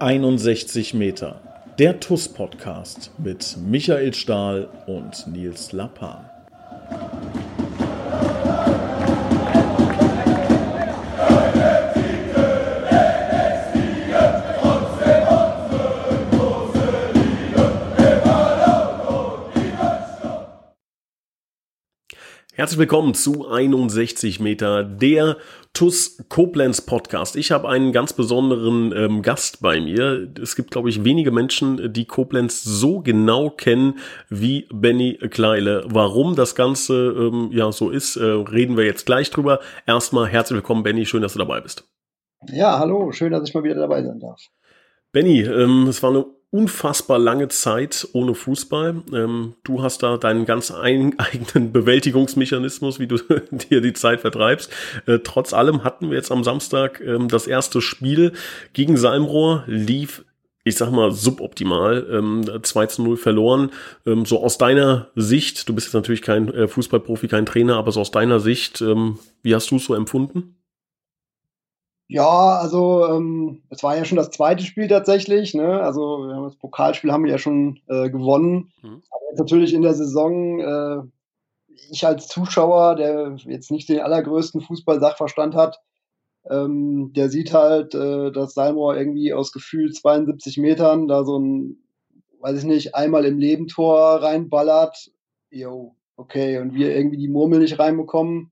61 Meter. Der TUS-Podcast mit Michael Stahl und Nils Lappan. Herzlich willkommen zu 61 Meter, der TUS Koblenz Podcast. Ich habe einen ganz besonderen ähm, Gast bei mir. Es gibt, glaube ich, wenige Menschen, die Koblenz so genau kennen wie Benny Kleile. Warum das Ganze ähm, ja so ist, äh, reden wir jetzt gleich drüber. Erstmal herzlich willkommen, Benny. Schön, dass du dabei bist. Ja, hallo. Schön, dass ich mal wieder dabei sein darf. Benny, ähm, es war eine unfassbar lange Zeit ohne Fußball. Ähm, du hast da deinen ganz eigenen Bewältigungsmechanismus, wie du dir die Zeit vertreibst. Äh, trotz allem hatten wir jetzt am Samstag ähm, das erste Spiel gegen Salmrohr, lief ich sag mal, suboptimal, ähm, 2 zu 0 verloren. Ähm, so aus deiner Sicht, du bist jetzt natürlich kein äh, Fußballprofi, kein Trainer, aber so aus deiner Sicht, ähm, wie hast du es so empfunden? Ja, also ähm, es war ja schon das zweite Spiel tatsächlich. Ne? Also wir haben das Pokalspiel haben wir ja schon äh, gewonnen. Mhm. Aber jetzt natürlich in der Saison, äh, ich als Zuschauer, der jetzt nicht den allergrößten Fußball-Sachverstand hat, ähm, der sieht halt, äh, dass Salmor irgendwie aus Gefühl 72 Metern da so ein, weiß ich nicht, einmal im Leben Tor reinballert. Jo, okay, und wir irgendwie die Murmel nicht reinbekommen.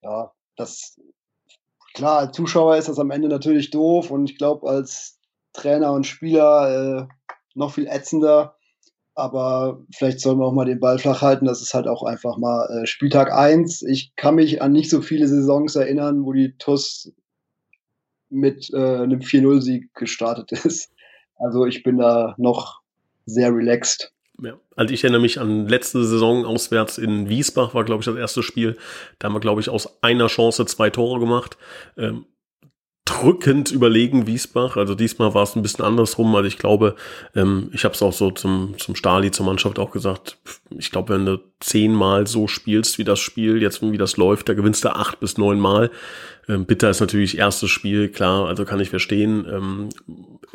Ja, das klar, als Zuschauer ist das am Ende natürlich doof und ich glaube, als Trainer und Spieler äh, noch viel ätzender. Aber vielleicht sollen wir auch mal den Ball flach halten. Das ist halt auch einfach mal äh, Spieltag 1. Ich kann mich an nicht so viele Saisons erinnern, wo die TUS mit äh, einem 4-0-Sieg gestartet ist. Also ich bin da noch sehr relaxed. Ja. Also ich erinnere mich an letzte Saison auswärts in Wiesbach war, glaube ich, das erste Spiel. Da haben wir, glaube ich, aus einer Chance zwei Tore gemacht. Ähm, drückend überlegen Wiesbach. Also diesmal war es ein bisschen andersrum. Also ich glaube, ähm, ich habe es auch so zum, zum Stali, zur Mannschaft auch gesagt, ich glaube, wenn du zehnmal so spielst wie das Spiel, jetzt wie das läuft, da gewinnst du acht bis neun Mal. Ähm, bitter ist natürlich erstes Spiel, klar, also kann ich verstehen. Ähm,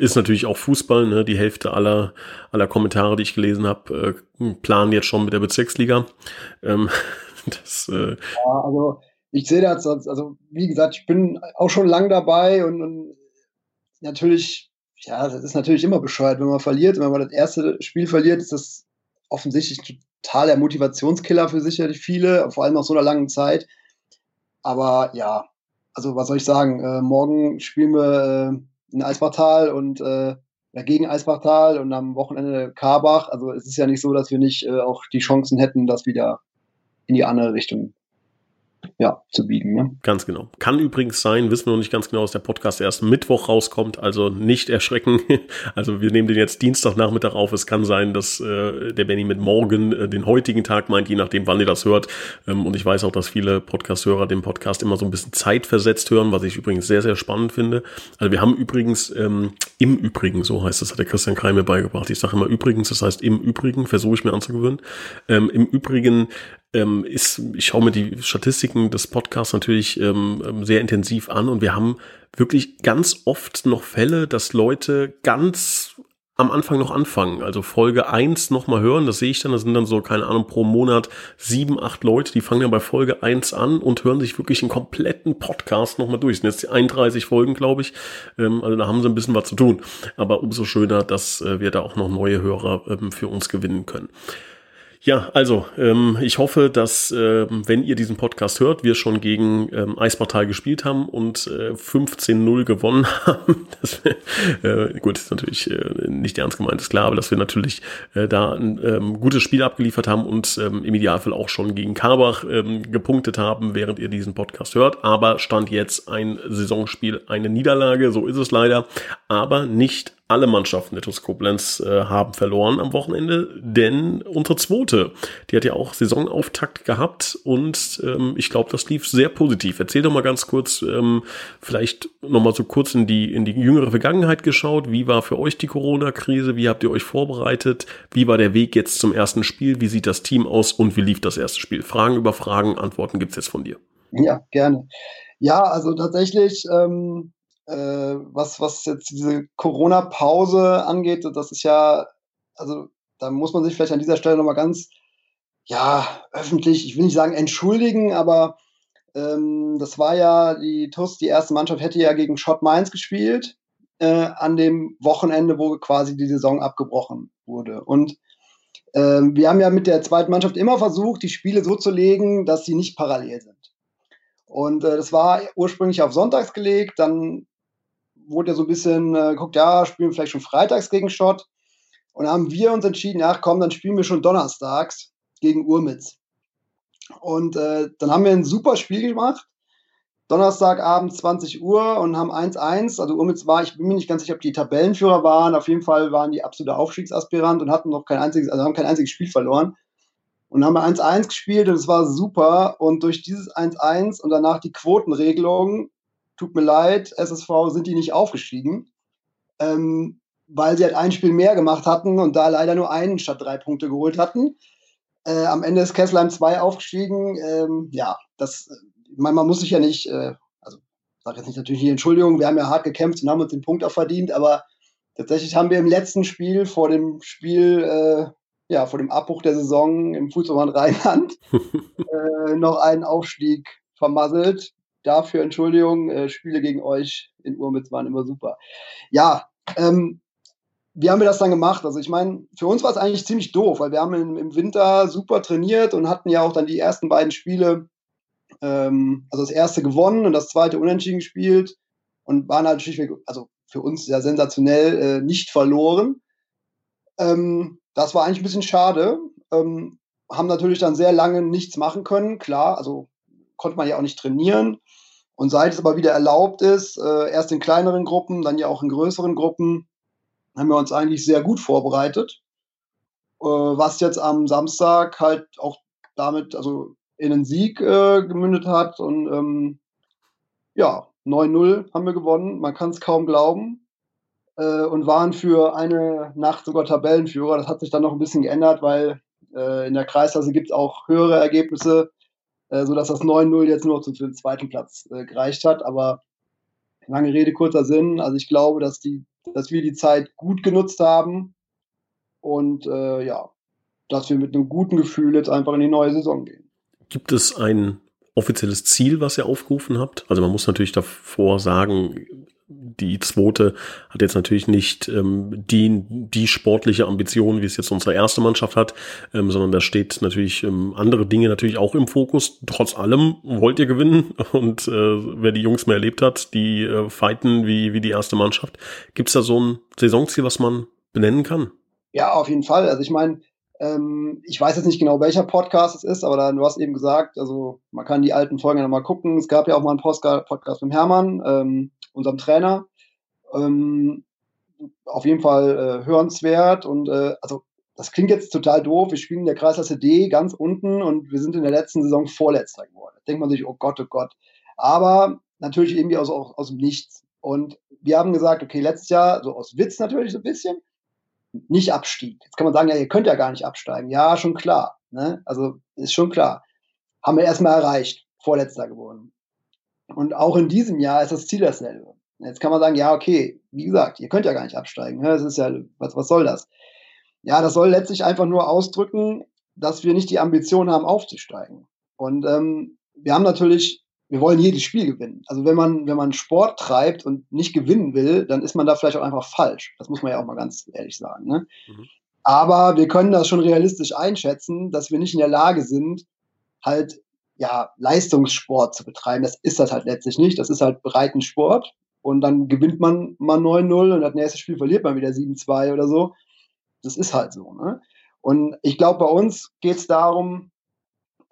ist natürlich auch Fußball, ne? Die Hälfte aller, aller Kommentare, die ich gelesen habe, äh, planen jetzt schon mit der Bezirksliga. Ähm, das, äh, ja, also ich sehe das, also wie gesagt, ich bin auch schon lang dabei und, und natürlich, ja, das ist natürlich immer bescheuert, wenn man verliert. Wenn man das erste Spiel verliert, ist das offensichtlich total der Motivationskiller für sicherlich viele, vor allem nach so einer langen Zeit. Aber ja, also was soll ich sagen? Äh, morgen spielen wir äh, in Eisbachtal und äh, gegen Eisbachtal und am Wochenende Karbach. Also es ist ja nicht so, dass wir nicht äh, auch die Chancen hätten, das wieder in die andere Richtung ja, zu biegen. Ne? Ganz genau. Kann übrigens sein, wissen wir noch nicht ganz genau, dass der Podcast erst Mittwoch rauskommt, also nicht erschrecken. Also wir nehmen den jetzt Dienstagnachmittag auf. Es kann sein, dass äh, der Benny mit morgen äh, den heutigen Tag meint, je nachdem, wann ihr das hört. Ähm, und ich weiß auch, dass viele Podcast-Hörer den Podcast immer so ein bisschen zeitversetzt hören, was ich übrigens sehr, sehr spannend finde. Also wir haben übrigens ähm, im Übrigen, so heißt es, hat der Christian Kreim mir beigebracht. Ich sage immer übrigens, das heißt im Übrigen, versuche ich mir anzugewöhnen. Ähm, Im Übrigen ähm, ist, ich schaue mir die Statistiken des Podcasts natürlich ähm, ähm, sehr intensiv an und wir haben wirklich ganz oft noch Fälle, dass Leute ganz am Anfang noch anfangen. Also Folge eins nochmal hören, das sehe ich dann, das sind dann so, keine Ahnung, pro Monat sieben, acht Leute, die fangen dann bei Folge eins an und hören sich wirklich einen kompletten Podcast nochmal durch. Das sind jetzt 31 Folgen, glaube ich. Ähm, also da haben sie ein bisschen was zu tun. Aber umso schöner, dass äh, wir da auch noch neue Hörer ähm, für uns gewinnen können. Ja, also ähm, ich hoffe, dass ähm, wenn ihr diesen Podcast hört, wir schon gegen ähm, Eispartal gespielt haben und äh, 15-0 gewonnen haben. Das, äh, gut, ist natürlich äh, nicht ernst gemeint, ist klar, aber dass wir natürlich äh, da ein ähm, gutes Spiel abgeliefert haben und ähm, im Idealfall auch schon gegen Karbach ähm, gepunktet haben, während ihr diesen Podcast hört. Aber stand jetzt ein Saisonspiel, eine Niederlage, so ist es leider, aber nicht alle Mannschaften der TuS Koblenz äh, haben verloren am Wochenende, denn unsere zweite, die hat ja auch Saisonauftakt gehabt und ähm, ich glaube, das lief sehr positiv. Erzähl doch mal ganz kurz, ähm, vielleicht nochmal so kurz in die, in die jüngere Vergangenheit geschaut. Wie war für euch die Corona-Krise? Wie habt ihr euch vorbereitet? Wie war der Weg jetzt zum ersten Spiel? Wie sieht das Team aus und wie lief das erste Spiel? Fragen über Fragen, Antworten gibt's jetzt von dir. Ja, gerne. Ja, also tatsächlich, ähm, äh, was, was jetzt diese Corona-Pause angeht, das ist ja, also da muss man sich vielleicht an dieser Stelle nochmal ganz, ja, öffentlich, ich will nicht sagen entschuldigen, aber ähm, das war ja, die TUS, die erste Mannschaft hätte ja gegen Schott Mainz gespielt, äh, an dem Wochenende, wo quasi die Saison abgebrochen wurde. Und ähm, wir haben ja mit der zweiten Mannschaft immer versucht, die Spiele so zu legen, dass sie nicht parallel sind. Und äh, das war ursprünglich auf Sonntags gelegt, dann wurde ja so ein bisschen äh, geguckt, ja, spielen wir vielleicht schon freitags gegen Schott. Und haben wir uns entschieden, ja, komm, dann spielen wir schon donnerstags gegen Urmitz. Und äh, dann haben wir ein super Spiel gemacht. Donnerstagabend 20 Uhr und haben 1-1. Also Urmitz war, ich bin mir nicht ganz sicher, ob die Tabellenführer waren. Auf jeden Fall waren die absolute Aufstiegsaspirant und hatten noch kein einziges, also haben kein einziges Spiel verloren. Und haben 1-1 gespielt und es war super. Und durch dieses 1-1 und danach die Quotenregelung, tut mir leid, SSV sind die nicht aufgestiegen. Ähm, weil sie halt ein Spiel mehr gemacht hatten und da leider nur einen statt drei Punkte geholt hatten. Äh, am Ende ist Kesselheim 2 aufgestiegen. Ähm, ja, das, man, man muss sich ja nicht, äh, also ich sage jetzt nicht natürlich nicht Entschuldigung, wir haben ja hart gekämpft und haben uns den Punkt auch verdient, aber tatsächlich haben wir im letzten Spiel vor dem Spiel, äh, ja, vor dem Abbruch der Saison im Fußballland Rheinland äh, noch einen Aufstieg vermasselt. Dafür Entschuldigung, äh, Spiele gegen euch in Urmitz waren immer super. Ja, ähm, wie haben wir das dann gemacht? Also ich meine, für uns war es eigentlich ziemlich doof, weil wir haben im, im, Winter super trainiert und hatten ja auch dann die ersten beiden Spiele, ähm, also das erste gewonnen und das zweite unentschieden gespielt und waren halt natürlich, also für uns ja sensationell, äh, nicht verloren. Ähm, das war eigentlich ein bisschen schade. Ähm, haben natürlich dann sehr lange nichts machen können, klar, also konnte man ja auch nicht trainieren. Und seit es aber wieder erlaubt ist, äh, erst in kleineren Gruppen, dann ja auch in größeren Gruppen, haben wir uns eigentlich sehr gut vorbereitet. Äh, was jetzt am Samstag halt auch damit, also in einen Sieg äh, gemündet hat. Und ähm, ja, 9-0 haben wir gewonnen. Man kann es kaum glauben. Äh, und waren für eine Nacht sogar Tabellenführer. Das hat sich dann noch ein bisschen geändert, weil äh, in der Kreisklasse gibt es auch höhere Ergebnisse, äh, sodass das 9-0 jetzt nur zum, den zweiten Platz äh, gereicht hat. Aber lange Rede, kurzer Sinn. Also ich glaube, dass die dass wir die Zeit gut genutzt haben und äh, ja, dass wir mit einem guten Gefühl jetzt einfach in die neue Saison gehen. Gibt es ein offizielles Ziel, was ihr aufgerufen habt? Also man muss natürlich davor sagen, die zweite hat jetzt natürlich nicht ähm, die, die sportliche Ambition, wie es jetzt unsere erste Mannschaft hat, ähm, sondern da steht natürlich ähm, andere Dinge natürlich auch im Fokus. Trotz allem wollt ihr gewinnen und äh, wer die Jungs mehr erlebt hat, die äh, fighten wie, wie die erste Mannschaft. Gibt es da so ein Saisonziel, was man benennen kann? Ja, auf jeden Fall. Also ich meine, ähm, ich weiß jetzt nicht genau, welcher Podcast es ist, aber da, du hast eben gesagt, also man kann die alten Folgen ja nochmal gucken. Es gab ja auch mal einen Podcast mit Hermann, ähm, unserem Trainer. Ähm, auf jeden Fall äh, hörenswert und äh, also das klingt jetzt total doof. Wir spielen in der Kreisklasse D ganz unten und wir sind in der letzten Saison Vorletzter geworden. Da denkt man sich, oh Gott, oh Gott. Aber natürlich irgendwie aus, aus, aus dem Nichts. Und wir haben gesagt, okay, letztes Jahr, so aus Witz natürlich so ein bisschen, nicht Abstieg. Jetzt kann man sagen, ja, ihr könnt ja gar nicht absteigen. Ja, schon klar. Ne? Also ist schon klar. Haben wir erstmal erreicht, Vorletzter geworden. Und auch in diesem Jahr ist das Ziel dasselbe. Jetzt kann man sagen, ja, okay, wie gesagt, ihr könnt ja gar nicht absteigen. Ne? Das ist ja, was, was soll das? Ja, das soll letztlich einfach nur ausdrücken, dass wir nicht die Ambition haben, aufzusteigen. Und ähm, wir haben natürlich, wir wollen jedes Spiel gewinnen. Also wenn man, wenn man Sport treibt und nicht gewinnen will, dann ist man da vielleicht auch einfach falsch. Das muss man ja auch mal ganz ehrlich sagen. Ne? Mhm. Aber wir können das schon realistisch einschätzen, dass wir nicht in der Lage sind, halt ja, Leistungssport zu betreiben. Das ist das halt letztlich nicht. Das ist halt Breitensport. Und dann gewinnt man mal 9-0 und das nächste Spiel verliert man wieder 7-2 oder so. Das ist halt so. Ne? Und ich glaube, bei uns geht es darum,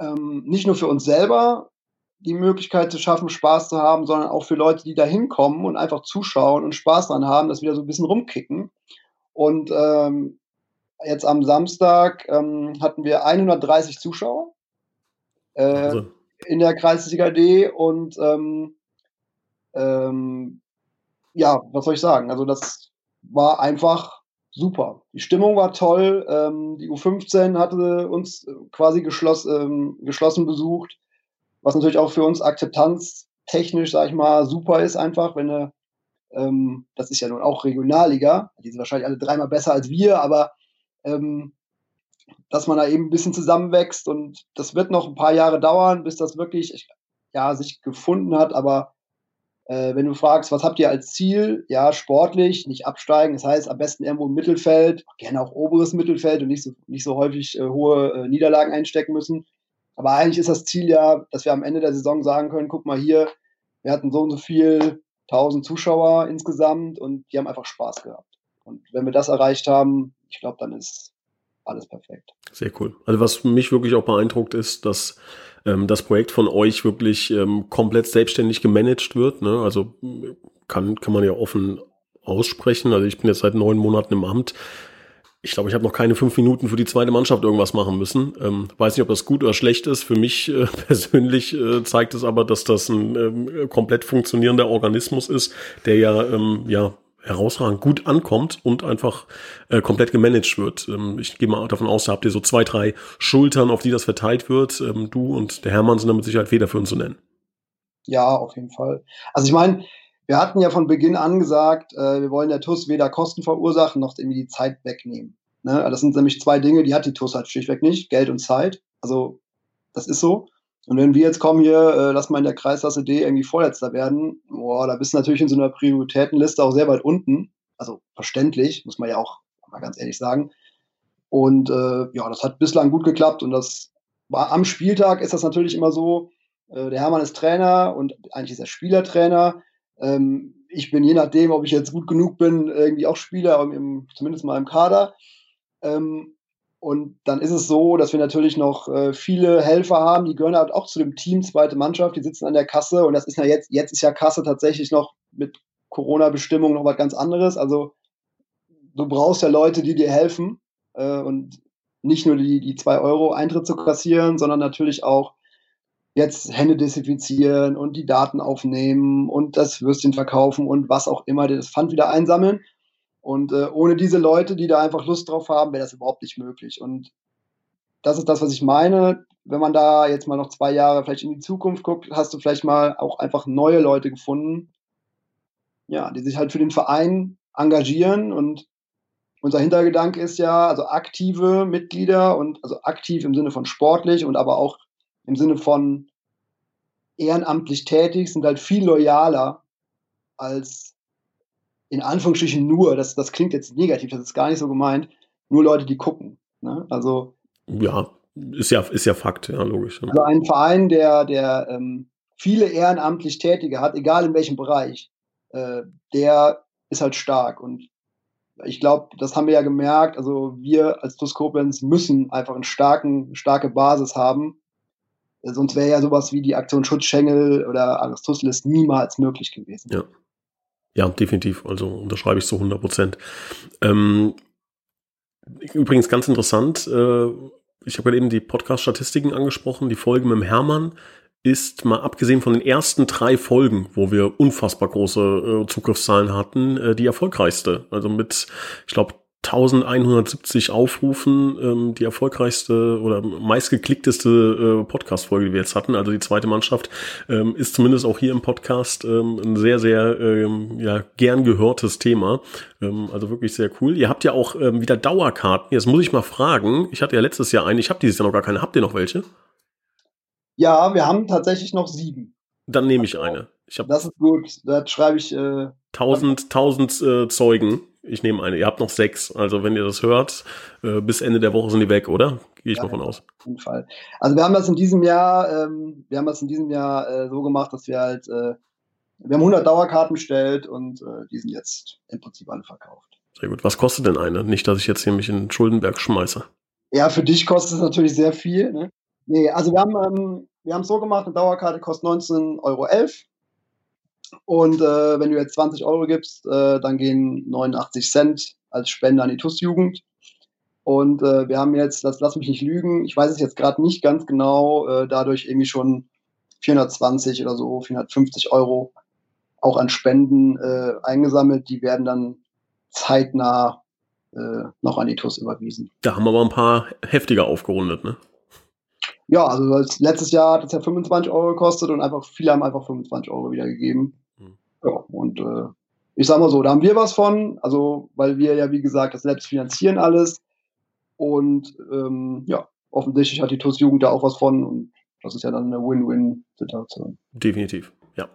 ähm, nicht nur für uns selber die Möglichkeit zu schaffen, Spaß zu haben, sondern auch für Leute, die da hinkommen und einfach zuschauen und Spaß dran haben, dass wir da so ein bisschen rumkicken. Und ähm, jetzt am Samstag ähm, hatten wir 130 Zuschauer äh, also. in der Kreisliga D und ähm, ähm, ja, was soll ich sagen? Also das war einfach super. Die Stimmung war toll. Ähm, die U15 hatte uns quasi geschloss, ähm, geschlossen besucht, was natürlich auch für uns akzeptanztechnisch, sag ich mal, super ist einfach, wenn du Ähm, das ist ja nun auch Regionalliga. Die sind wahrscheinlich alle dreimal besser als wir, aber ähm, dass man da eben ein bisschen zusammenwächst und das wird noch ein paar Jahre dauern, bis das wirklich ja, sich gefunden hat, aber äh, wenn du fragst, was habt ihr als Ziel? Ja, sportlich, nicht absteigen. Das heißt, am besten irgendwo im Mittelfeld, gerne auch oberes Mittelfeld und nicht so, nicht so häufig äh, hohe äh, Niederlagen einstecken müssen. Aber eigentlich ist das Ziel ja, dass wir am Ende der Saison sagen können, guck mal hier, wir hatten so und so viel, 1000 Zuschauer insgesamt und die haben einfach Spaß gehabt. Und wenn wir das erreicht haben, ich glaube, dann ist alles perfekt. Sehr cool. Also was mich wirklich auch beeindruckt ist, dass ähm, das Projekt von euch wirklich ähm, komplett selbstständig gemanagt wird. Ne? Also kann, kann man ja offen aussprechen. Also ich bin jetzt seit neun Monaten im Amt. Ich glaube, ich habe noch keine fünf Minuten für die zweite Mannschaft irgendwas machen müssen. Ähm, weiß nicht, ob das gut oder schlecht ist. Für mich äh, persönlich äh, zeigt es aber, dass das ein ähm, komplett funktionierender Organismus ist, der ja, ähm, ja herausragend gut ankommt und einfach äh, komplett gemanagt wird. Ähm, ich gehe mal davon aus, da habt ihr so zwei, drei Schultern, auf die das verteilt wird. Ähm, du und der Hermann sind damit Sicherheit federführend zu nennen. Ja, auf jeden Fall. Also ich meine, wir hatten ja von Beginn an gesagt, äh, wir wollen der TUS weder Kosten verursachen noch irgendwie die Zeit wegnehmen. Ne? Das sind nämlich zwei Dinge, die hat die TUS halt schlichtweg nicht, Geld und Zeit. Also das ist so. Und wenn wir jetzt kommen hier, äh, lass mal in der Kreisklasse D irgendwie Vorletzter werden, boah, da bist du natürlich in so einer Prioritätenliste auch sehr weit unten. Also verständlich, muss man ja auch mal ganz ehrlich sagen. Und äh, ja, das hat bislang gut geklappt und das war am Spieltag ist das natürlich immer so. Äh, der Hermann ist Trainer und eigentlich ist er Spielertrainer. Ähm, ich bin je nachdem, ob ich jetzt gut genug bin, irgendwie auch Spieler, im, zumindest mal im Kader. Ähm, und dann ist es so, dass wir natürlich noch äh, viele Helfer haben, die gehören halt auch zu dem Team, zweite Mannschaft, die sitzen an der Kasse und das ist ja jetzt, jetzt ist ja Kasse tatsächlich noch mit Corona-Bestimmungen noch was ganz anderes. Also du brauchst ja Leute, die dir helfen äh, und nicht nur die, die zwei Euro Eintritt zu kassieren, sondern natürlich auch jetzt Hände desinfizieren und die Daten aufnehmen und das Würstchen verkaufen und was auch immer, das Pfand wieder einsammeln. Und äh, ohne diese Leute, die da einfach Lust drauf haben, wäre das überhaupt nicht möglich. Und das ist das, was ich meine. Wenn man da jetzt mal noch zwei Jahre vielleicht in die Zukunft guckt, hast du vielleicht mal auch einfach neue Leute gefunden, ja, die sich halt für den Verein engagieren. Und unser Hintergedanke ist ja, also aktive Mitglieder und also aktiv im Sinne von sportlich und aber auch im Sinne von ehrenamtlich tätig sind halt viel loyaler als in Anführungsstrichen nur, das, das klingt jetzt negativ, das ist gar nicht so gemeint, nur Leute, die gucken. Ne? Also ja, ist ja, ist ja Fakt, ja, logisch. Also ein Verein, der, der ähm, viele ehrenamtlich Tätige hat, egal in welchem Bereich, äh, der ist halt stark. Und ich glaube, das haben wir ja gemerkt. Also wir als TuS Koblenz müssen einfach eine starken, starke Basis haben. Sonst wäre ja sowas wie die Aktion Schutzschengel oder Aristoteles niemals möglich gewesen. Ja. Ja, definitiv. Also unterschreibe ich zu 100 Prozent. Ähm, übrigens ganz interessant. Äh, ich habe gerade eben die Podcast-Statistiken angesprochen. Die Folge mit dem Hermann ist mal abgesehen von den ersten drei Folgen, wo wir unfassbar große äh, Zugriffszahlen hatten, äh, die erfolgreichste. Also mit, ich glaube, 1170 Aufrufen, ähm, die erfolgreichste oder meistgeklickteste äh, Podcast-Folge, die wir jetzt hatten. Also die zweite Mannschaft ähm, ist zumindest auch hier im Podcast ähm, ein sehr, sehr ähm, ja, gern gehörtes Thema. Ähm, also wirklich sehr cool. Ihr habt ja auch ähm, wieder Dauerkarten. Jetzt muss ich mal fragen, ich hatte ja letztes Jahr eine, ich habe dieses Jahr noch gar keine. Habt ihr noch welche? Ja, wir haben tatsächlich noch sieben. Dann nehme ich eine. Ich hab das ist gut. Da schreibe ich. Äh, tausend, tausend äh, Zeugen. Ich nehme eine. Ihr habt noch sechs. Also wenn ihr das hört, äh, bis Ende der Woche sind die weg, oder? Gehe ich ja, mal von aus. Auf jeden Fall. Also wir haben das in diesem Jahr, ähm, wir haben das in diesem Jahr äh, so gemacht, dass wir halt, äh, wir haben 100 Dauerkarten bestellt und äh, die sind jetzt im Prinzip alle verkauft. Sehr gut. Was kostet denn eine? Nicht, dass ich jetzt hier mich in Schuldenberg schmeiße. Ja, für dich kostet es natürlich sehr viel. Ne? Nee, also wir haben ähm, wir haben es so gemacht, eine Dauerkarte kostet 19,11 Euro. Und äh, wenn du jetzt 20 Euro gibst, äh, dann gehen 89 Cent als Spende an die TUS-Jugend. Und äh, wir haben jetzt, das lass mich nicht lügen, ich weiß es jetzt gerade nicht ganz genau, äh, dadurch irgendwie schon 420 oder so, 450 Euro auch an Spenden äh, eingesammelt. Die werden dann zeitnah äh, noch an die TUS überwiesen. Da haben wir aber ein paar heftiger aufgerundet, ne? Ja, also letztes Jahr hat es ja 25 Euro gekostet und einfach viele haben einfach 25 Euro wieder gegeben. Mhm. Ja, und äh, ich sag mal so, da haben wir was von, also weil wir ja, wie gesagt, das selbst finanzieren alles. Und ähm, ja, offensichtlich hat die TUS Jugend da auch was von und das ist ja dann eine Win-Win-Situation. Definitiv, ja.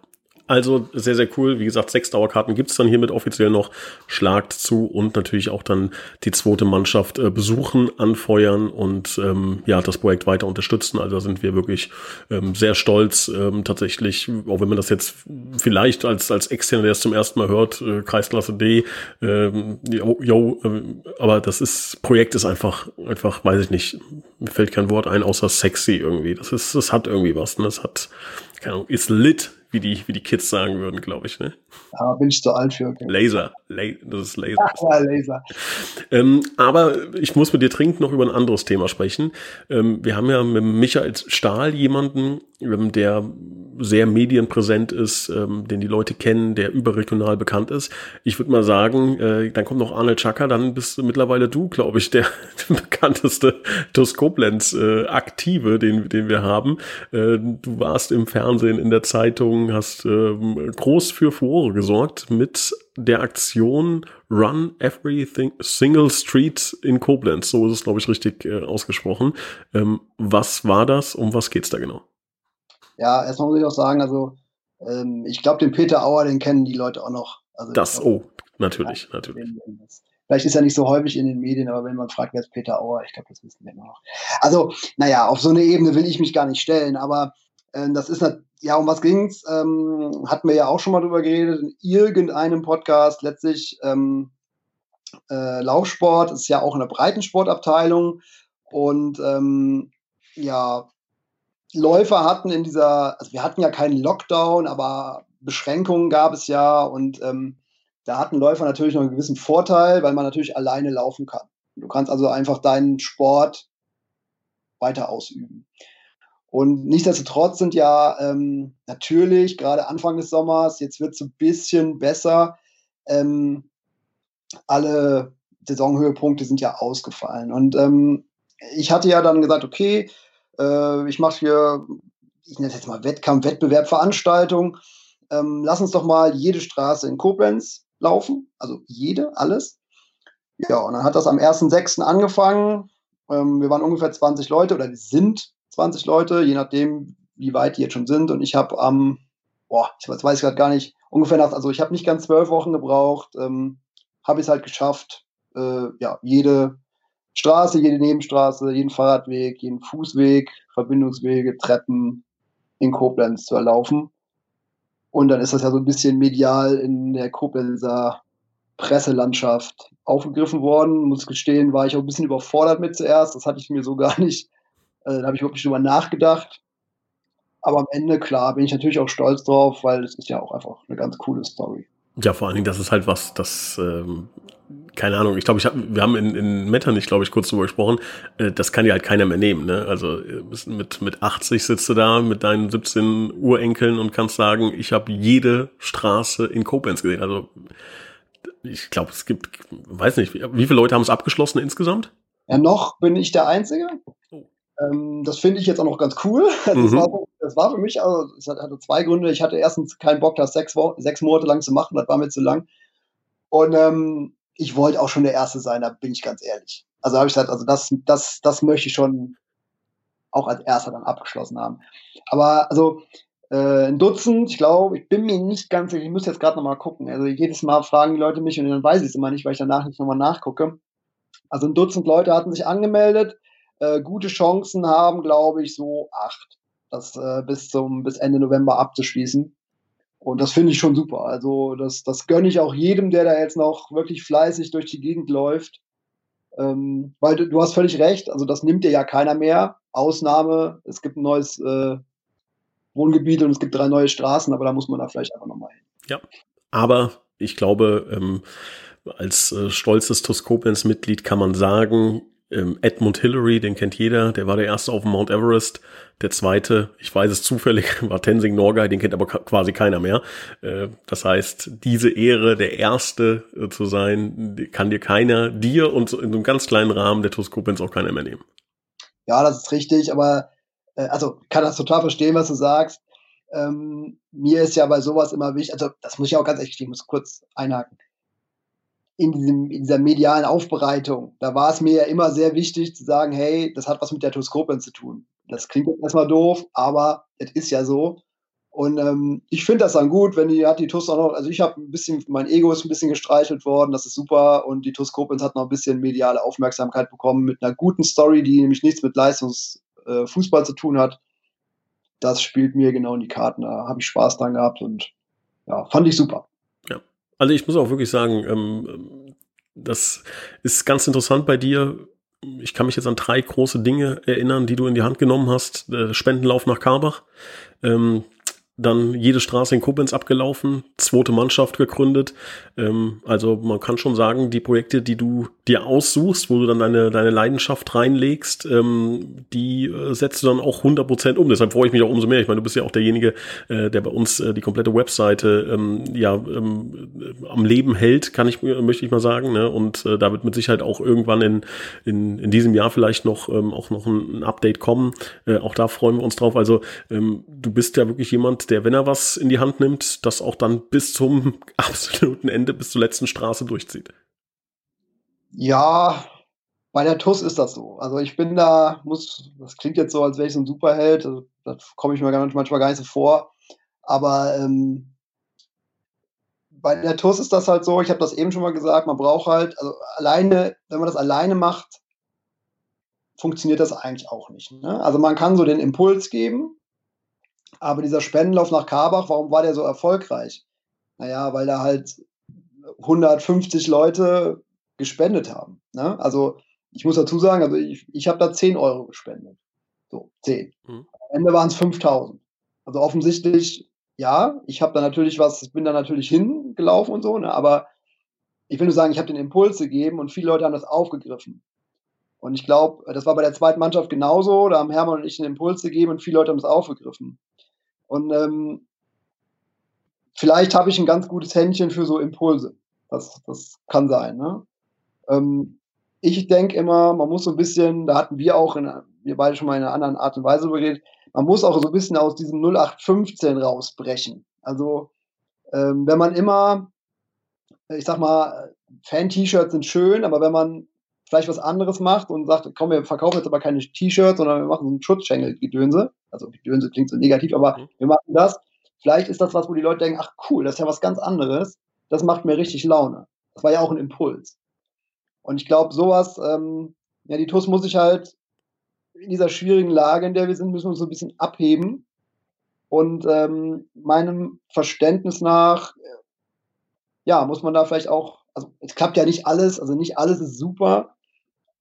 Also sehr, sehr cool. Wie gesagt, sechs Dauerkarten gibt's dann hiermit offiziell noch. Schlagt zu und natürlich auch dann die zweite Mannschaft äh, besuchen, anfeuern und ähm, ja, das Projekt weiter unterstützen. Also da sind wir wirklich ähm, sehr stolz. Ähm, tatsächlich, auch wenn man das jetzt vielleicht als, als Externer, der es zum ersten Mal hört, äh, Kreisklasse D, ähm, yo, yo äh, aber das ist, Projekt ist einfach, einfach, weiß ich nicht, mir fällt kein Wort ein, außer sexy irgendwie. Das ist, das hat irgendwie was, ne? Das hat, keine Ahnung, ist lit, wie die, wie die Kids sagen würden, glaube ich. Ne? Ja, bin ich zu alt für. Okay. Laser. La das ist Laser. Ja, Laser. Ähm, aber ich muss mit dir dringend noch über ein anderes Thema sprechen. Ähm, wir haben ja mit Michael Stahl jemanden, ähm, der sehr medienpräsent ist, ähm, den die Leute kennen, der überregional bekannt ist. Ich würde mal sagen, äh, dann kommt noch Arnold Chaka, dann bist du mittlerweile du, glaube ich, der, der bekannteste TuS Koblenz äh, Aktive, den, den wir haben. Äh, du warst im Fernsehen, in der Zeitung, hast äh, groß für Furore gesorgt mit der Aktion Run Everything Single Street in Koblenz. So ist es, glaube ich, richtig äh, ausgesprochen. Ähm, was war das? Um was geht's da genau? Ja, erstmal muss ich auch sagen, also ähm, ich glaube, den Peter Auer, den kennen die Leute auch noch. Also, das, glaub, oh, natürlich, ja, natürlich. Vielleicht ist er nicht so häufig in den Medien, aber wenn man fragt, wer ist Peter Auer, ich glaube, das wissen wir immer noch. Also, naja, auf so eine Ebene will ich mich gar nicht stellen, aber äh, das ist, ja, um was ging's? Ähm, hatten wir ja auch schon mal drüber geredet, in irgendeinem Podcast, letztlich ähm, äh, Laufsport ist ja auch in der Breitensportabteilung und ähm, ja, Läufer hatten in dieser, also wir hatten ja keinen Lockdown, aber Beschränkungen gab es ja und ähm, da hatten Läufer natürlich noch einen gewissen Vorteil, weil man natürlich alleine laufen kann. Du kannst also einfach deinen Sport weiter ausüben. Und nichtsdestotrotz sind ja ähm, natürlich gerade Anfang des Sommers, jetzt wird es ein bisschen besser, ähm, alle Saisonhöhepunkte sind ja ausgefallen. Und ähm, ich hatte ja dann gesagt, okay, äh, ich mache hier, ich nenne es jetzt mal Wettkampf, Wettbewerb, Veranstaltung. Ähm, lass uns doch mal jede Straße in Koblenz laufen, also jede, alles. Ja, und dann hat das am 1.6. angefangen. Ähm, wir waren ungefähr 20 Leute oder sind 20 Leute, je nachdem, wie weit die jetzt schon sind. Und ich habe am, boah, ich weiß, weiß gerade gar nicht, ungefähr nach, also ich habe nicht ganz zwölf Wochen gebraucht, ähm, habe ich es halt geschafft, äh, ja, jede Straße, jede Nebenstraße, jeden Fahrradweg, jeden Fußweg, Verbindungswege, Treppen in Koblenz zu erlaufen. Und dann ist das ja so ein bisschen medial in der Koblenzer Presselandschaft aufgegriffen worden. Muss gestehen, war ich auch ein bisschen überfordert mit zuerst. Das hatte ich mir so gar nicht, äh, da habe ich wirklich drüber nachgedacht. Aber am Ende, klar, bin ich natürlich auch stolz drauf, weil es ist ja auch einfach eine ganz coole Story. Ja, vor allen Dingen, das ist halt was, das ähm, keine Ahnung, ich glaube, ich hab, wir haben in, in Metternich, glaube ich, kurz drüber gesprochen, äh, das kann dir halt keiner mehr nehmen. Ne? Also mit, mit 80 sitzt du da mit deinen 17 Urenkeln und kannst sagen, ich habe jede Straße in Koblenz gesehen. Also ich glaube, es gibt, weiß nicht, wie, wie viele Leute haben es abgeschlossen insgesamt? Ja, noch bin ich der Einzige. Ähm, das finde ich jetzt auch noch ganz cool. Das, mhm. war, das war für mich, also es hatte zwei Gründe. Ich hatte erstens keinen Bock, das sechs, sechs Monate lang zu machen, das war mir zu lang. Und ähm, ich wollte auch schon der Erste sein, da bin ich ganz ehrlich. Also habe ich gesagt, also das, das, das möchte ich schon auch als Erster dann abgeschlossen haben. Aber also äh, ein Dutzend, ich glaube, ich bin mir nicht ganz sicher, ich muss jetzt gerade nochmal gucken. Also jedes Mal fragen die Leute mich und dann weiß ich es immer nicht, weil ich danach nicht nochmal nachgucke. Also ein Dutzend Leute hatten sich angemeldet. Äh, gute Chancen haben, glaube ich, so acht, das äh, bis zum bis Ende November abzuschließen. Und das finde ich schon super. Also das, das gönne ich auch jedem, der da jetzt noch wirklich fleißig durch die Gegend läuft. Ähm, weil du, du, hast völlig recht, also das nimmt dir ja keiner mehr. Ausnahme, es gibt ein neues äh, Wohngebiet und es gibt drei neue Straßen, aber da muss man da vielleicht einfach nochmal hin. Ja, aber ich glaube, ähm, als äh, stolzes Toskopens-Mitglied kann man sagen, ähm, Edmund Hillary, den kennt jeder, der war der erste auf dem Mount Everest. Der zweite, ich weiß es zufällig, war Tenzing Norgay, den kennt aber quasi keiner mehr. Äh, das heißt, diese Ehre, der Erste äh, zu sein, kann dir keiner, dir und in so einem ganz kleinen Rahmen der Toskopens auch keiner mehr nehmen. Ja, das ist richtig, aber äh, also kann das total verstehen, was du sagst. ähm, mir ist ja bei sowas immer wichtig, also das muss ich auch ganz ehrlich, ich muss kurz einhaken. In, diesem, in dieser medialen Aufbereitung, da war es mir ja immer sehr wichtig zu sagen, hey, das hat was mit der Toskopin zu tun. Das klingt jetzt erstmal doof, aber es ist ja so. Und ähm, ich finde das dann gut, wenn die hat die TUS auch noch, also ich habe ein bisschen, mein Ego ist ein bisschen gestreichelt worden, das ist super. Und die TUS hat noch ein bisschen mediale Aufmerksamkeit bekommen mit einer guten Story, die nämlich nichts mit Leistungsfußball äh, zu tun hat. Das spielt mir genau in die Karten. Da habe ich Spaß dran gehabt und ja, fand ich super. Also ich muss auch wirklich sagen, ähm, das ist ganz interessant bei dir. Ich kann mich jetzt an drei große Dinge erinnern, die du in die Hand genommen hast. Der Spendenlauf nach Karbach. Ähm, dann jede Straße in Koblenz abgelaufen, zweite Mannschaft gegründet. Ähm, also man kann schon sagen, die Projekte, die du dir aussuchst, wo du dann deine, deine Leidenschaft reinlegst, ähm, die äh, setzt du dann auch 100% um. Deshalb freue ich mich auch umso mehr. Ich meine, du bist ja auch derjenige, äh, der bei uns äh, die komplette Webseite ähm, ja ähm, am Leben hält, kann ich möchte ich mal sagen. Ne? Und äh, da wird mit Sicherheit auch irgendwann in, in, in diesem Jahr vielleicht noch ähm, auch noch ein, ein Update kommen. Äh, auch da freuen wir uns drauf. Also ähm, du bist ja wirklich jemand, der, wenn er was in die Hand nimmt, das auch dann bis zum absoluten Ende, bis zur letzten Straße durchzieht. Ja, bei der TUS ist das so. Also ich bin da, muss, das klingt jetzt so, als wäre ich so ein Superheld, also, das komme ich mir manchmal gar nicht so vor. Aber ähm, bei der TUS ist das halt so, ich habe das eben schon mal gesagt, man braucht halt, also alleine, wenn man das alleine macht, funktioniert das eigentlich auch nicht. Ne? Also man kann so den Impuls geben, aber dieser Spendenlauf nach Karbach, warum war der so erfolgreich? Naja, weil da halt 150 Leute gespendet haben. Ne? Also ich muss dazu sagen, also ich, ich habe da 10 Euro gespendet. So, 10. Mhm. Am Ende waren es 5000. Also offensichtlich, ja, ich habe da natürlich was, ich bin da natürlich hingelaufen und so, ne? aber ich will nur sagen, ich habe den Impuls gegeben und viele Leute haben das aufgegriffen. Und ich glaube, das war bei der zweiten Mannschaft genauso. Da haben Hermann und ich einen Impuls gegeben und viele Leute haben es aufgegriffen. Und ähm, vielleicht habe ich ein ganz gutes Händchen für so Impulse. Das, das kann sein. Ne? Ähm, ich denke immer, man muss so ein bisschen, da hatten wir auch, in, wir beide schon mal in einer anderen Art und Weise überredet, man muss auch so ein bisschen aus diesem 0815 rausbrechen. Also ähm, wenn man immer, ich sag mal, Fan-T-Shirts sind schön, aber wenn man vielleicht was anderes macht und sagt, komm, wir verkaufen jetzt aber keine T-Shirts, sondern wir machen so ein Schutzschengel-Gedönse. Also Gedönse klingt so negativ, aber mhm. wir machen das. Vielleicht ist das was, wo die Leute denken, ach cool, das ist ja was ganz anderes. Das macht mir richtig Laune. Das war ja auch ein Impuls. Und ich glaube, sowas, ähm, ja, die TUS muss sich halt in dieser schwierigen Lage, in der wir sind, müssen wir uns so ein bisschen abheben. Und ähm, meinem Verständnis nach, ja, muss man da vielleicht auch, also es klappt ja nicht alles, also nicht alles ist super,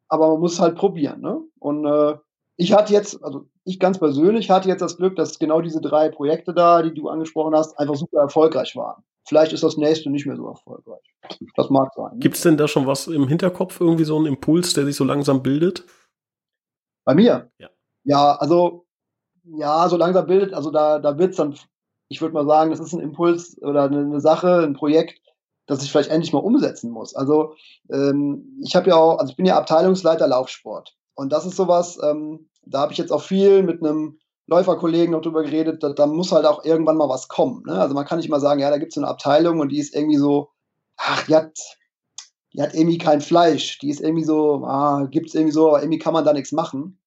aber man muss halt probieren. Ne? Und äh, ich hatte jetzt, also ich ganz persönlich hatte jetzt das Glück, dass genau diese drei Projekte da, die du angesprochen hast, einfach super erfolgreich waren. Vielleicht ist das nächste nicht mehr so erfolgreich. Das mag sein. Ne? Gibt es denn da schon was im Hinterkopf, irgendwie so einen Impuls, der sich so langsam bildet? Bei mir? Ja. Ja, also, ja, so langsam bildet, also da, da wird es dann, ich würde mal sagen, das ist ein Impuls oder eine, eine Sache, ein Projekt, das ich vielleicht endlich mal umsetzen muss. Also ähm, ich habe ja auch, also ich bin ja Abteilungsleiter Laufsport. Und das ist sowas, ähm, da habe ich jetzt auch viel mit einem Läuferkollegen noch drüber geredet, da, da, muss halt auch irgendwann mal was kommen. Ne? Also man kann nicht mal sagen, ja, da gibt es eine Abteilung und die ist irgendwie so, ach, die hat, die hat irgendwie kein Fleisch, die ist irgendwie so, ah, gibt es irgendwie so, aber irgendwie kann man da nichts machen.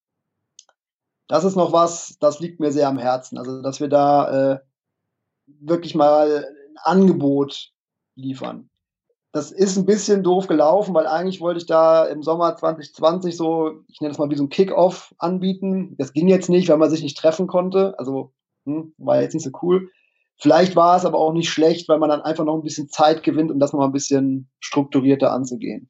Das ist noch was, das liegt mir sehr am Herzen. Also, dass wir da äh, wirklich mal ein Angebot liefern. Das ist ein bisschen doof gelaufen, weil eigentlich wollte ich da im Sommer 2020 so, ich nenne es mal wie so ein Kick-Off anbieten. Das ging jetzt nicht, weil man sich nicht treffen konnte. Also hm, war jetzt nicht so cool. Vielleicht war es aber auch nicht schlecht, weil man dann einfach noch ein bisschen Zeit gewinnt, um das noch mal ein bisschen strukturierter anzugehen.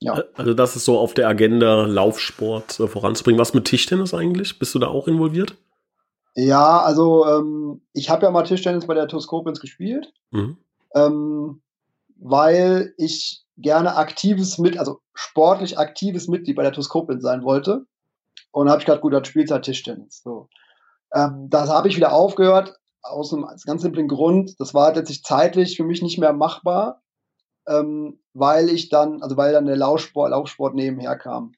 Ja. Also das ist so auf der Agenda, Laufsport äh, voranzubringen. Was mit Tischtennis eigentlich? Bist du da auch involviert? Ja, also ähm, ich habe ja mal Tischtennis bei der TuS Koblenz gespielt. Mhm ähm, weil ich gerne aktives mit, also sportlich aktives Mitglied bei der Toskopin sein wollte. Und habe ich gerade gut, das spielt halt Tischtennis. So. Ähm, das habe ich wieder aufgehört, aus einem ganz simplen Grund. Das war letztlich zeitlich für mich nicht mehr machbar, ähm, weil ich dann, also weil dann der Laufsport, Laufsport nebenher kam.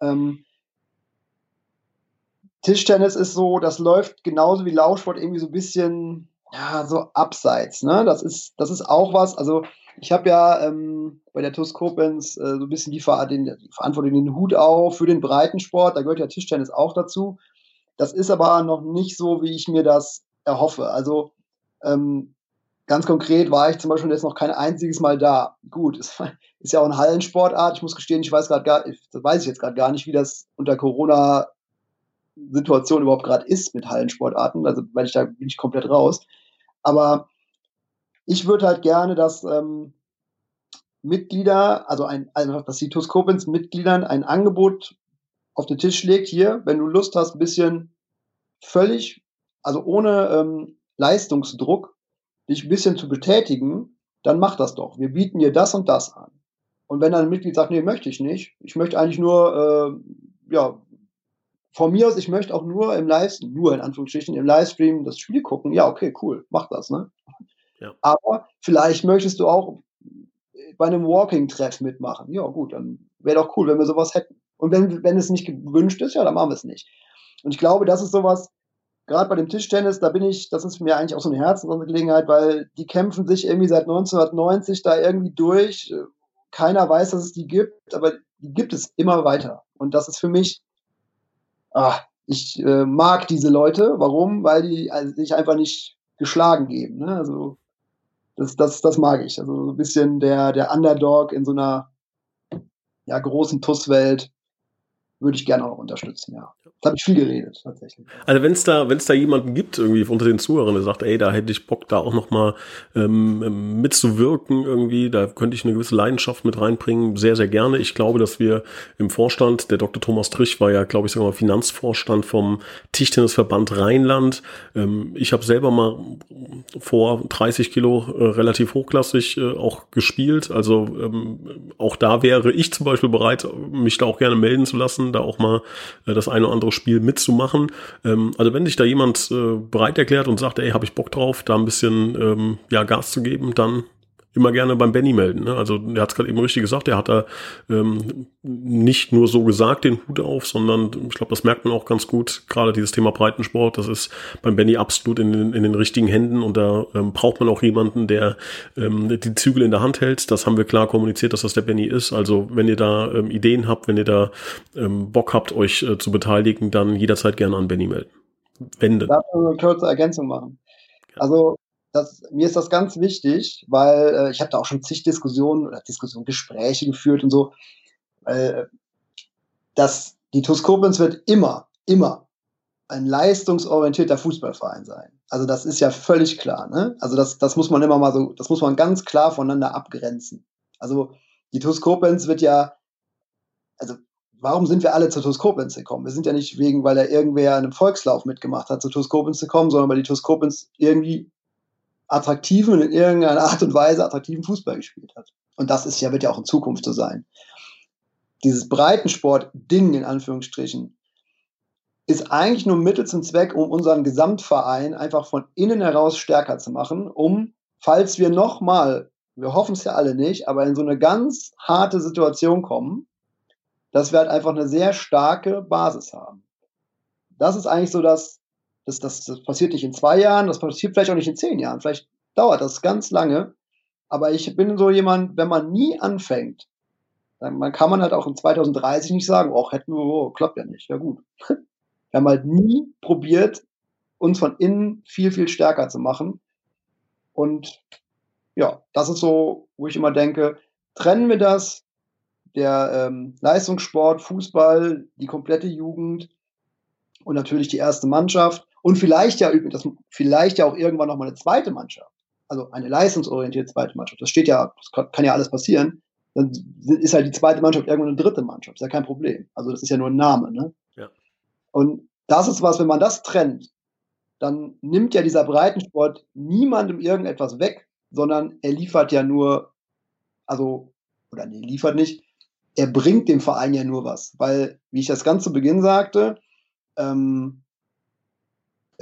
Ähm, Tischtennis ist so, das läuft genauso wie Laufsport irgendwie so ein bisschen, ja, so abseits. Ne? Das, ist, das ist auch was, also ich habe ja ähm, bei der TUS äh, so ein bisschen die, Ver den, die Verantwortung, den Hut auf für den Breitensport, da gehört ja Tischtennis auch dazu. Das ist aber noch nicht so, wie ich mir das erhoffe. Also ähm, ganz konkret war ich zum Beispiel jetzt noch kein einziges Mal da. Gut, es ist ja auch eine Hallensportart. Ich muss gestehen, ich weiß gerade gar, das weiß ich jetzt gerade gar nicht, wie das unter Corona Situation überhaupt gerade ist mit Hallensportarten. Also, weil ich da bin ich komplett raus. Aber ich würde halt gerne, dass ähm, Mitglieder, also ein, also dass die TUS Koblenz Mitgliedern ein Angebot auf den Tisch legt, hier, wenn du Lust hast, ein bisschen völlig, also ohne ähm, Leistungsdruck, dich ein bisschen zu betätigen, dann mach das doch. Wir bieten dir das und das an. Und wenn dann ein Mitglied sagt, nee, möchte ich nicht, ich möchte eigentlich nur, äh, ja, von mir aus, ich möchte auch nur im Livestream, nur in Anführungsstrichen, im Livestream das Spiel gucken, ja, okay, cool, mach das, ne? Ja. Aber vielleicht möchtest du auch bei einem Walking-Treff mitmachen. Ja, gut, dann wäre doch cool, wenn wir sowas hätten. Und wenn, wenn es nicht gewünscht ist, ja, dann machen wir es nicht. Und ich glaube, das ist sowas, gerade bei dem Tischtennis, da bin ich, das ist mir eigentlich auch so eine Herzensangelegenheit, weil die kämpfen sich irgendwie seit 1990 da irgendwie durch. Keiner weiß, dass es die gibt, aber die gibt es immer weiter. Und das ist für mich, ah, ich äh, mag diese Leute. Warum? Weil die also, sich einfach nicht geschlagen geben. Ne? Also das, das, das mag ich. Also so ein bisschen der, der Underdog in so einer ja, großen TUS-Welt würde ich gerne auch unterstützen, ja. Da habe ich viel geredet, tatsächlich. Also wenn es da, wenn da jemanden gibt, irgendwie unter den Zuhörern, der sagt, ey, da hätte ich Bock, da auch noch mal ähm, ähm, mitzuwirken irgendwie, da könnte ich eine gewisse Leidenschaft mit reinbringen, sehr, sehr gerne. Ich glaube, dass wir im Vorstand, der Dr. Thomas Trich war ja, glaube ich, sogar mal Finanzvorstand vom Tischtennisverband Rheinland. Ähm, ich habe selber mal vor 30 Kilo äh, relativ hochklassig äh, auch gespielt. Also ähm, auch da wäre ich zum Beispiel bereit, mich da auch gerne melden zu lassen, da auch mal äh, das eine oder andere Spiel mitzumachen. Ähm, also wenn sich da jemand äh, bereit erklärt und sagt, ey, habe ich Bock drauf, da ein bisschen ähm, ja, Gas zu geben, dann immer gerne beim Benny melden. Ne? Also er hat es gerade eben richtig gesagt, er hat da ähm, nicht nur so gesagt den Hut auf, sondern ich glaube, das merkt man auch ganz gut. Gerade dieses Thema Breitensport, das ist beim Benny absolut in den, in den richtigen Händen und da ähm, braucht man auch jemanden, der ähm, die Zügel in der Hand hält. Das haben wir klar kommuniziert, dass das der Benny ist. Also wenn ihr da ähm, Ideen habt, wenn ihr da ähm, Bock habt, euch äh, zu beteiligen, dann jederzeit gerne an Benny melden. Wenn denn. Darf ich eine kurze Ergänzung machen? Also das, mir ist das ganz wichtig, weil äh, ich habe da auch schon zig Diskussionen oder Diskussionen, Gespräche geführt und so. Äh, die TuS Koblenz wird immer, immer ein leistungsorientierter Fußballverein sein. Also das ist ja völlig klar. Ne? Also das, das muss man immer mal so, das muss man ganz klar voneinander abgrenzen. Also die TuS Koblenz wird ja, also warum sind wir alle zur TuS Koblenz gekommen? Wir sind ja nicht wegen, weil da irgendwer einen Volkslauf mitgemacht hat, zur TuS Koblenz zu kommen, sondern weil die TuS Koblenz irgendwie attraktiven und in irgendeiner Art und Weise attraktiven Fußball gespielt hat. Und das ist ja, wird ja auch in Zukunft so sein. Dieses Breitensport-Ding in Anführungsstrichen ist eigentlich nur Mittel zum Zweck, um unseren Gesamtverein einfach von innen heraus stärker zu machen, um, falls wir nochmal, wir hoffen es ja alle nicht, aber in so eine ganz harte Situation kommen, dass wir halt einfach eine sehr starke Basis haben. Das ist eigentlich so das, das, das, das passiert nicht in zwei Jahren, das passiert vielleicht auch nicht in zehn Jahren, vielleicht dauert das ganz lange. Aber ich bin so jemand, wenn man nie anfängt, dann kann man halt auch in 2030 nicht sagen, oh, hätten wir, oh, klappt ja nicht, ja gut. Wir haben halt nie probiert, uns von innen viel, viel stärker zu machen. Und ja, das ist so, wo ich immer denke, trennen wir das, der ähm, Leistungssport, Fußball, die komplette Jugend und natürlich die erste Mannschaft und vielleicht ja, das, vielleicht ja auch irgendwann nochmal eine zweite Mannschaft. Also eine leistungsorientierte zweite Mannschaft. Das steht ja, das kann, ja alles passieren. Dann ist halt die zweite Mannschaft irgendwann eine dritte Mannschaft. Ist ja kein Problem. Also das ist ja nur ein Name, ne? Ja. Und das ist was, wenn man das trennt, dann nimmt ja dieser Breitensport niemandem irgendetwas weg, sondern er liefert ja nur, also, oder nee, liefert nicht, er bringt dem Verein ja nur was. Weil, wie ich das ganz zu Beginn sagte, ähm,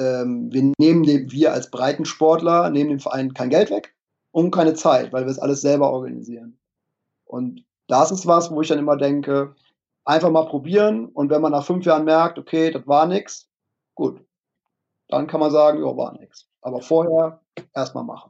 ähm, wir nehmen dem, wir als Breitensportler nehmen dem Verein kein Geld weg und keine Zeit, weil wir es alles selber organisieren. Und das ist was, wo ich dann immer denke, einfach mal probieren und wenn man nach fünf Jahren merkt, okay, das war nichts, gut. Dann kann man sagen, ja, war nichts. Aber vorher erstmal machen.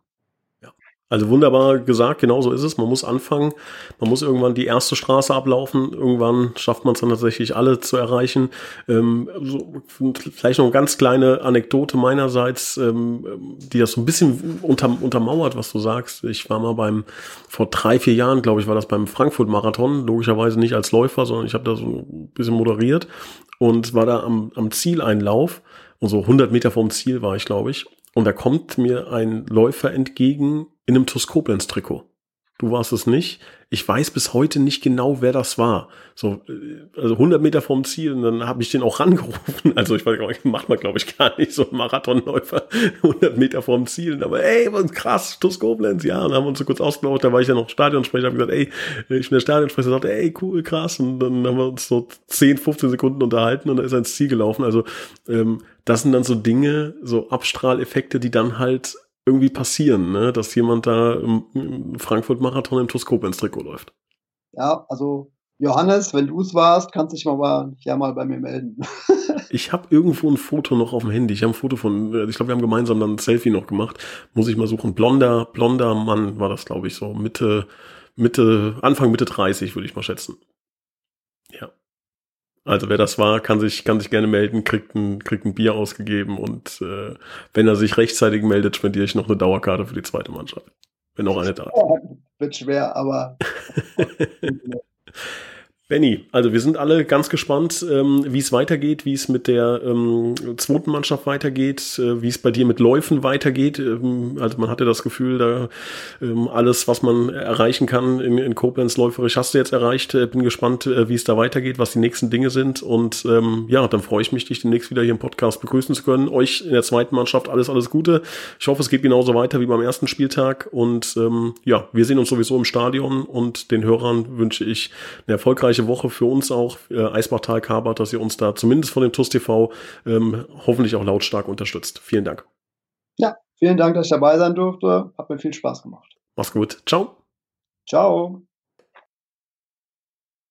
Also wunderbar gesagt, genau so ist es. Man muss anfangen, man muss irgendwann die erste Straße ablaufen, irgendwann schafft man es dann tatsächlich alle zu erreichen. Ähm, so, vielleicht noch eine ganz kleine Anekdote meinerseits, ähm, die das so ein bisschen unter, untermauert, was du sagst. Ich war mal beim, vor drei, vier Jahren, glaube ich, war das beim Frankfurt-Marathon, logischerweise nicht als Läufer, sondern ich habe da so ein bisschen moderiert und war da am, am Zieleinlauf und so 100 Meter vom Ziel war ich, glaube ich. Und da kommt mir ein Läufer entgegen in einem TuS Koblenz-Trikot. Du warst es nicht. Ich weiß bis heute nicht genau, wer das war. So, äh, also 100 Meter vom Ziel und dann habe ich den auch rangerufen. Also ich weiß macht man glaube ich gar nicht so ein Marathonläufer 100 Meter vom Ziel. Aber ey, was krass, TuS Koblenz, ja. Und dann haben wir uns so kurz ausgelaut. Da war ich ja noch Stadionsprecher, habe gesagt, ey, ich bin der Stadionsprecher, sagte, ey, cool, krass. Und dann haben wir uns so 10, 15 Sekunden unterhalten und dann ist er ins Ziel gelaufen. Also ähm, das sind dann so Dinge, so Abstrahleffekte, die dann halt irgendwie passieren, ne? dass jemand da im Frankfurt-Marathon im Toskop ins Trikot läuft. Ja, also Johannes, wenn du es warst, kannst du dich mal, ja mal bei mir melden. ich habe irgendwo ein Foto noch auf dem Handy. Ich habe ein Foto von, ich glaube, wir haben gemeinsam dann ein Selfie noch gemacht. Muss ich mal suchen. Blonder, blonder Mann war das, glaube ich, so Mitte, Mitte, Anfang Mitte 30, würde ich mal schätzen. Ja. Also wer das war, kann sich, kann sich gerne melden, kriegt ein, kriegt ein Bier ausgegeben und äh, wenn er sich rechtzeitig meldet, spendiere ich noch eine Dauerkarte für die zweite Mannschaft. Wenn noch eine da ist. Ja, wird schwer, aber Benny, also wir sind alle ganz gespannt, ähm, wie es weitergeht, wie es mit der ähm, zweiten Mannschaft weitergeht, äh, wie es bei dir mit Läufen weitergeht. Ähm, also man hatte das Gefühl, da ähm, alles, was man erreichen kann in, in Koblenz läuferisch, hast du jetzt erreicht. Äh, bin gespannt, äh, wie es da weitergeht, was die nächsten Dinge sind. Und ähm, ja, dann freue ich mich, dich demnächst wieder hier im Podcast begrüßen zu können. Euch in der zweiten Mannschaft alles, alles Gute. Ich hoffe, es geht genauso weiter wie beim ersten Spieltag. Und ähm, ja, wir sehen uns sowieso im Stadion und den Hörern wünsche ich eine erfolgreiche erfolgreiche Woche für uns auch, äh, Eisbachtal Kabert, dass ihr uns da zumindest von dem TUS TV ähm, hoffentlich auch lautstark unterstützt. Vielen Dank. Ja, vielen Dank, dass ich dabei sein durfte. Hat mir viel Spaß gemacht. Mach's gut. Ciao. Ciao.